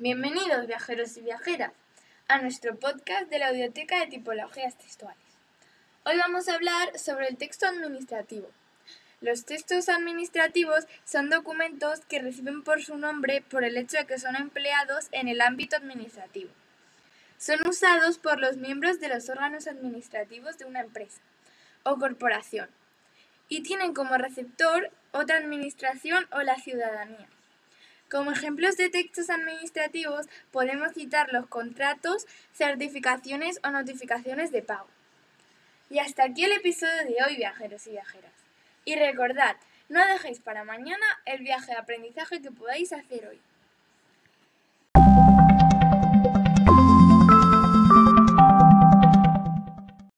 Bienvenidos viajeros y viajeras a nuestro podcast de la Audioteca de Tipologías Textuales. Hoy vamos a hablar sobre el texto administrativo. Los textos administrativos son documentos que reciben por su nombre por el hecho de que son empleados en el ámbito administrativo. Son usados por los miembros de los órganos administrativos de una empresa o corporación y tienen como receptor otra administración o la ciudadanía. Como ejemplos de textos administrativos podemos citar los contratos, certificaciones o notificaciones de pago. Y hasta aquí el episodio de hoy, viajeros y viajeras. Y recordad, no dejéis para mañana el viaje de aprendizaje que podáis hacer hoy.